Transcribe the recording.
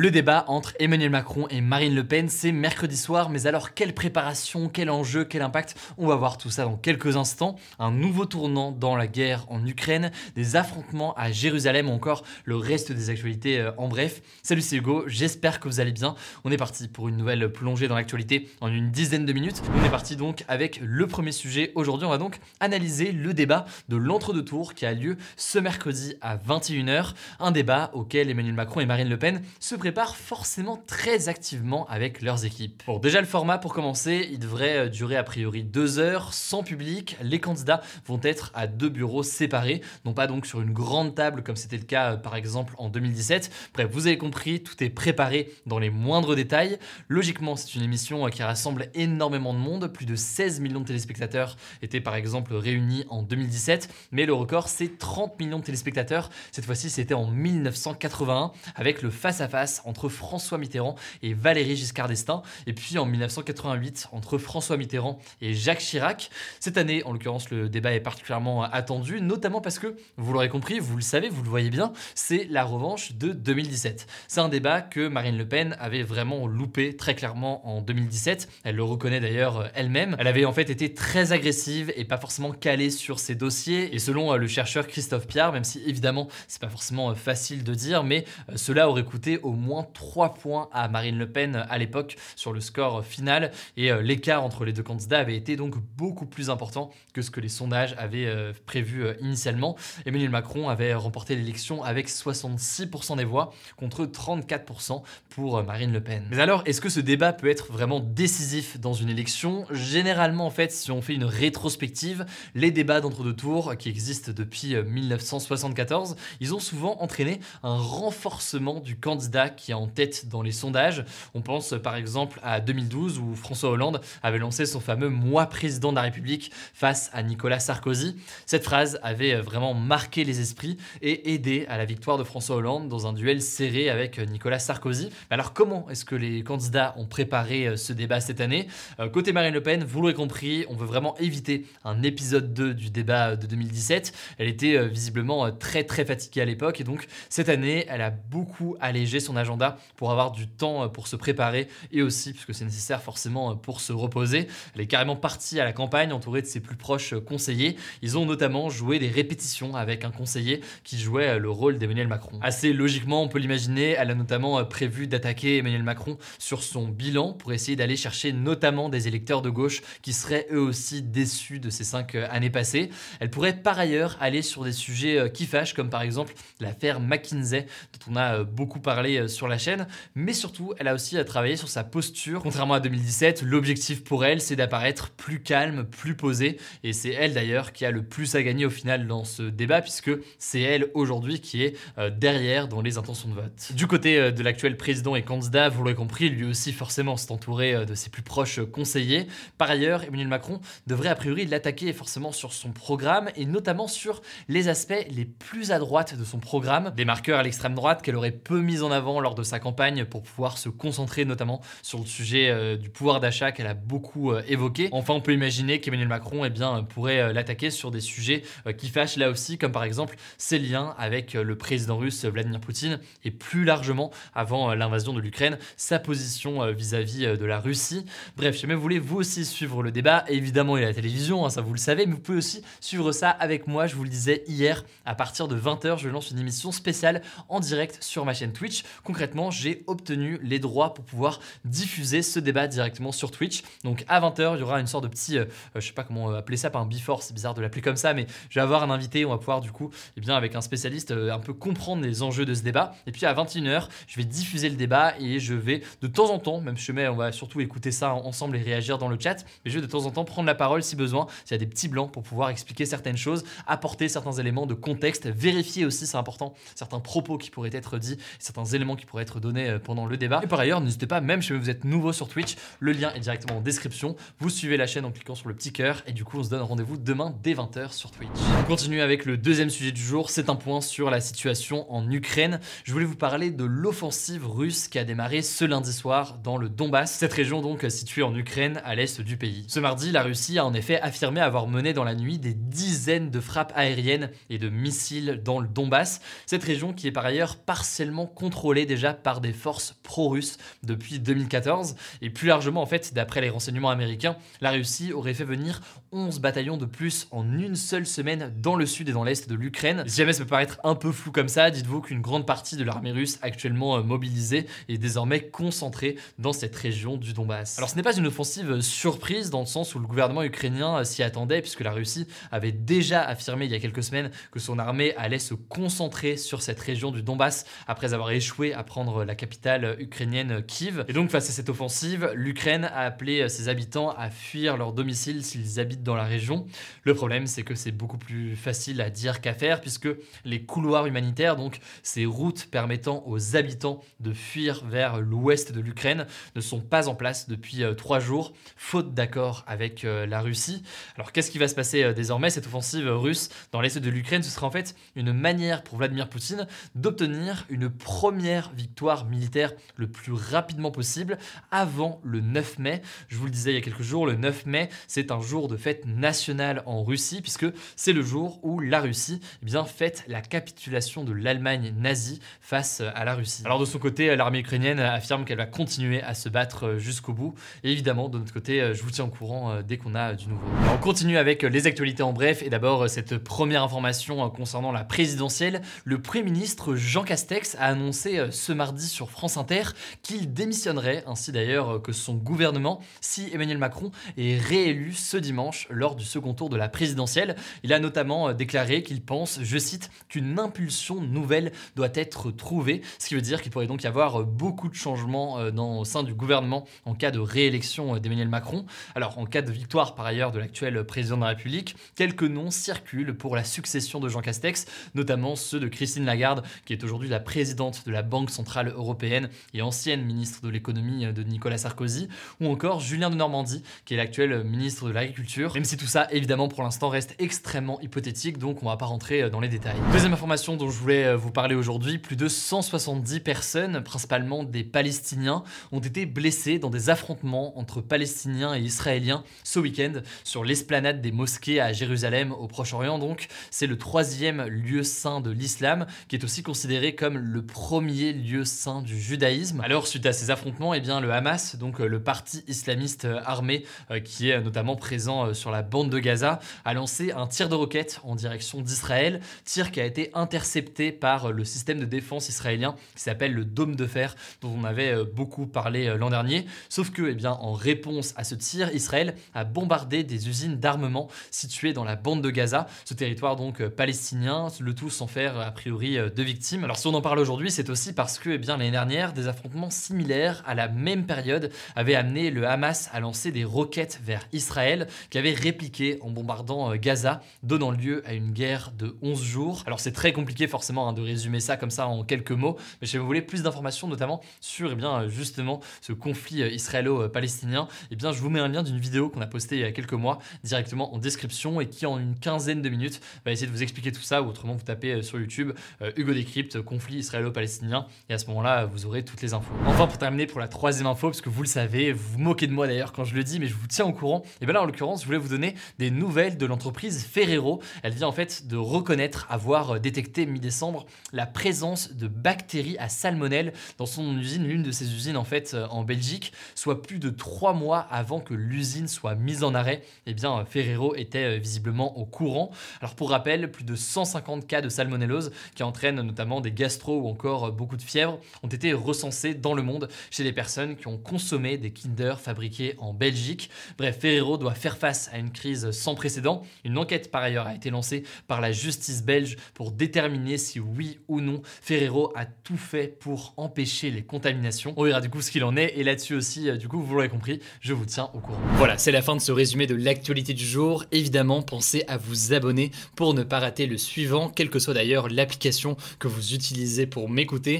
Le débat entre Emmanuel Macron et Marine Le Pen, c'est mercredi soir, mais alors quelle préparation, quel enjeu, quel impact On va voir tout ça dans quelques instants. Un nouveau tournant dans la guerre en Ukraine, des affrontements à Jérusalem ou encore le reste des actualités euh, en bref. Salut c'est Hugo, j'espère que vous allez bien. On est parti pour une nouvelle plongée dans l'actualité en une dizaine de minutes. On est parti donc avec le premier sujet. Aujourd'hui on va donc analyser le débat de l'entre-deux tours qui a lieu ce mercredi à 21h. Un débat auquel Emmanuel Macron et Marine Le Pen se préparent forcément très activement avec leurs équipes. Bon, déjà le format pour commencer, il devrait euh, durer a priori deux heures sans public. Les candidats vont être à deux bureaux séparés, non pas donc sur une grande table comme c'était le cas euh, par exemple en 2017. Bref, vous avez compris, tout est préparé dans les moindres détails. Logiquement, c'est une émission euh, qui rassemble énormément de monde. Plus de 16 millions de téléspectateurs étaient par exemple réunis en 2017, mais le record c'est 30 millions de téléspectateurs. Cette fois-ci, c'était en 1981 avec le face-à-face entre François Mitterrand et Valéry Giscard d'Estaing, et puis en 1988 entre François Mitterrand et Jacques Chirac. Cette année, en l'occurrence, le débat est particulièrement attendu, notamment parce que, vous l'aurez compris, vous le savez, vous le voyez bien, c'est la revanche de 2017. C'est un débat que Marine Le Pen avait vraiment loupé très clairement en 2017. Elle le reconnaît d'ailleurs elle-même. Elle avait en fait été très agressive et pas forcément calée sur ses dossiers. Et selon euh, le chercheur Christophe Pierre, même si évidemment c'est pas forcément euh, facile de dire, mais euh, cela aurait coûté au moins 3 points à Marine Le Pen à l'époque sur le score final. Et euh, l'écart entre les deux candidats avait été donc beaucoup plus important que ce que les sondages avaient euh, prévu euh, initialement. Emmanuel Macron avait remporté l'élection avec 66% des voix contre 34% pour Marine Le Pen. Mais alors, est-ce que ce débat peut être vraiment décisif dans une élection? Généralement, en fait, si on fait une rétrospective, les débats d'entre-deux tours qui existent depuis 1974, ils ont souvent entraîné un renforcement du candidat qui est en tête dans les sondages. On pense par exemple à 2012 où François Hollande avait lancé son fameux Moi président de la République face à Nicolas Sarkozy. Cette phrase avait vraiment marqué les esprits et aidé à la victoire de François Hollande dans un duel serré avec Nicolas Sarkozy. Alors comment est-ce que les candidats ont préparé euh, ce débat cette année? Euh, Côté Marine Le Pen, vous l'aurez compris, on veut vraiment éviter un épisode 2 du débat de 2017. Elle était euh, visiblement très très fatiguée à l'époque et donc cette année, elle a beaucoup allégé son agenda pour avoir du temps pour se préparer et aussi, puisque c'est nécessaire forcément pour se reposer. Elle est carrément partie à la campagne entourée de ses plus proches conseillers. Ils ont notamment joué des répétitions avec un conseiller qui jouait le rôle d'Emmanuel Macron. Assez logiquement, on peut l'imaginer, elle a notamment prévu d'attaquer Emmanuel Macron sur son bilan pour essayer d'aller chercher notamment des électeurs de gauche qui seraient eux aussi déçus de ces cinq années passées. Elle pourrait par ailleurs aller sur des sujets qui fâchent, comme par exemple l'affaire McKinsey, dont on a beaucoup parlé sur la chaîne, mais surtout, elle a aussi travaillé sur sa posture. Contrairement à 2017, l'objectif pour elle, c'est d'apparaître plus calme, plus posée, et c'est elle d'ailleurs qui a le plus à gagner au final dans ce débat, puisque c'est elle aujourd'hui qui est euh, derrière dans les intentions de vote. Du côté euh, de l'actuel président et candidat, vous l'aurez compris, lui aussi forcément s'est entouré euh, de ses plus proches conseillers. Par ailleurs, Emmanuel Macron devrait a priori l'attaquer forcément sur son programme, et notamment sur les aspects les plus à droite de son programme, des marqueurs à l'extrême droite qu'elle aurait peu mis en avant lors de sa campagne pour pouvoir se concentrer notamment sur le sujet euh, du pouvoir d'achat qu'elle a beaucoup euh, évoqué. Enfin, on peut imaginer qu'Emmanuel Macron eh bien, pourrait euh, l'attaquer sur des sujets qui fâchent là aussi, comme par exemple ses liens avec le président russe Vladimir Poutine et plus largement, avant l'invasion de l'Ukraine, sa position vis-à-vis de la Russie. Bref, si jamais vous voulez vous aussi suivre le débat, évidemment il y a la télévision, hein, ça vous le savez, mais vous pouvez aussi suivre ça avec moi, je vous le disais hier, à partir de 20h, je lance une émission spéciale en direct sur ma chaîne Twitch concrètement, j'ai obtenu les droits pour pouvoir diffuser ce débat directement sur Twitch. Donc à 20h, il y aura une sorte de petit, euh, je sais pas comment appeler ça, pas un before, c'est bizarre de l'appeler comme ça, mais je vais avoir un invité, on va pouvoir du coup, eh bien avec un spécialiste, euh, un peu comprendre les enjeux de ce débat. Et puis à 21h, je vais diffuser le débat et je vais de temps en temps, même je mets, on va surtout écouter ça ensemble et réagir dans le chat, mais je vais de temps en temps prendre la parole si besoin, s'il y a des petits blancs pour pouvoir expliquer certaines choses, apporter certains éléments de contexte, vérifier aussi, c'est important, certains propos qui pourraient être dits, certains éléments qui pourraient être donnés euh, pendant le débat. Et par ailleurs, n'hésitez pas, même si vous êtes nouveau sur Twitch, le lien est directement en description. Vous suivez la chaîne en cliquant sur le petit cœur et du coup, on se donne rendez-vous demain dès 20h sur Twitch. On continue avec le deuxième sujet du jour, c'est un point sur la situation en Ukraine. Je voulais vous parler de l'offensive russe qui a démarré ce lundi soir dans le Donbass, cette région donc située en Ukraine à l'est du pays. Ce mardi, la Russie a en effet affirmé avoir mené dans la nuit des dizaines de frappes aériennes et de missiles dans le Donbass, cette région qui est par ailleurs partiellement contrôlée déjà par des forces pro-russes depuis 2014 et plus largement en fait, d'après les renseignements américains, la Russie aurait fait venir 11 bataillons de plus en une seule semaine dans le sud et dans l'est de l'Ukraine. Si jamais ça peut paraître un peu flou comme ça, dites-vous qu'une grande partie de l'armée russe actuellement euh, mobilisée est désormais concentrée dans cette région du Donbass. Alors ce n'est pas une offensive surprise dans le sens où le gouvernement ukrainien euh, s'y attendait puisque la Russie avait déjà affirmé il y a quelques semaines que son armée allait se concentrer sur cette région du Donbass après avoir échoué à prendre la capitale ukrainienne Kiev. Et donc face à cette offensive, l'Ukraine a appelé euh, ses habitants à fuir leur domicile s'ils habitent dans la région. Le problème c'est que c'est beaucoup plus facile à dire qu'à faire puisque les couloirs humanitaires, donc ces routes permettant aux habitants de fuir vers l'ouest de l'Ukraine, ne sont pas en place depuis euh, trois jours, faute d'accord avec euh, la Russie. Alors qu'est-ce qui va se passer désormais Cette offensive russe dans l'est de l'Ukraine, ce sera en fait une manière pour Vladimir Poutine d'obtenir une première victoire militaire le plus rapidement possible avant le 9 mai. Je vous le disais il y a quelques jours, le 9 mai, c'est un jour de fête nationale en Russie puisque c'est le jour où la Russie eh bien, fête la capitulation de l'Allemagne nazie face à la Russie. Alors de son côté, l'armée ukrainienne affirme qu'elle va continuer à se battre jusqu'au bout. Et évidemment, de notre côté, je vous tiens au courant euh, dès qu'on a du nouveau. on continue avec les actualités en bref. Et d'abord, cette première information euh, concernant la présidentielle. Le Premier ministre Jean Castex a annoncé euh, ce mardi sur France Inter qu'il démissionnerait, ainsi d'ailleurs que son gouvernement, si Emmanuel Macron est réélu ce dimanche lors du second tour de la présidentielle. Il a notamment déclaré qu'il pense, je cite, qu'une impulsion nouvelle doit être trouvée, ce qui veut dire qu'il pourrait donc y avoir beaucoup de changements dans, au sein du gouvernement en cas de réélection d'Emmanuel Macron. Alors en cas de victoire par ailleurs de l'actuel président de la République, quelques noms circulent pour la succession de Jean Castex, notamment ceux de Christine Lagarde, qui est aujourd'hui la présidente de la Banque Centrale Européenne et ancienne ministre de l'économie de Nicolas Sarkozy, ou encore Julien de Normandie, qui est l'actuel ministre de l'Agriculture, même si tout ça évidemment pour l'instant reste extrêmement hypothétique, donc on va pas rentrer dans les détails. Deuxième information dont je voulais vous parler aujourd'hui, plus de 170 personnes, principalement des Palestiniens, ont été blessées dans des affrontements entre Palestiniens et Israéliens ce week-end sur l'esplanade des mosquées à Jérusalem, au Proche-Orient. Donc, c'est le troisième lieu saint de l'islam, qui est aussi considéré comme le premier lieu saint du judaïsme. Alors, suite à ces affrontements, eh bien, le Hamas, donc euh, le parti islamiste euh, armé euh, qui est notamment présent sur la bande de Gaza, a lancé un tir de roquette en direction d'Israël, tir qui a été intercepté par le système de défense israélien qui s'appelle le Dôme de fer, dont on avait beaucoup parlé l'an dernier. Sauf que, eh bien, en réponse à ce tir, Israël a bombardé des usines d'armement situées dans la bande de Gaza, ce territoire donc palestinien, le tout sans faire a priori de victimes. Alors si on en parle aujourd'hui, c'est aussi parce que eh bien l'année dernière, des affrontements similaires à la même période avaient amené le Hamas à lancer des roquettes vers Israël qui avaient répliqué en bombardant euh, Gaza, donnant lieu à une guerre de 11 jours. Alors c'est très compliqué forcément hein, de résumer ça comme ça en quelques mots, mais si vous voulez plus d'informations notamment sur eh bien justement ce conflit israélo-palestinien, eh bien je vous mets un lien d'une vidéo qu'on a postée il y a quelques mois directement en description et qui en une quinzaine de minutes va essayer de vous expliquer tout ça ou autrement vous tapez euh, sur YouTube euh, Hugo Décrypte conflit israélo-palestinien et à ce moment-là vous aurez toutes les infos. Enfin pour terminer pour la troisième info parce que vous le savez, vous vous moquez de moi d'ailleurs quand je le dis mais je vous tiens au courant et bien là en l'occurrence je voulais vous donner des nouvelles de l'entreprise Ferrero. Elle vient en fait de reconnaître avoir euh, détecté mi-décembre la présence de bactéries à salmonelle dans son usine, l'une de ses usines en fait en Belgique, soit plus de trois mois avant que l'usine soit mise en arrêt eh bien Ferrero était euh, visiblement au courant. Alors pour rappel, plus de 150 cas de salmonellose qui entraînent notamment des gastro ou encore euh, beaucoup de fièvre ont été recensés dans le monde chez les personnes qui ont consommé des Kinder fabriqués en Belgique. Bref, Ferrero doit faire face à une crise sans précédent. Une enquête par ailleurs a été lancée par la justice belge pour déterminer si oui ou non Ferrero a tout fait pour empêcher les contaminations. On verra du coup ce qu'il en est et là-dessus aussi, euh, du coup, vous l'aurez compris, je vous tiens au courant. Voilà, c'est la fin de ce résumé de l'actualité du jour. Évidemment, pensez à vous abonner pour ne pas rater le suivant, quelle que soit d'ailleurs l'application que vous utilisez pour m'écouter.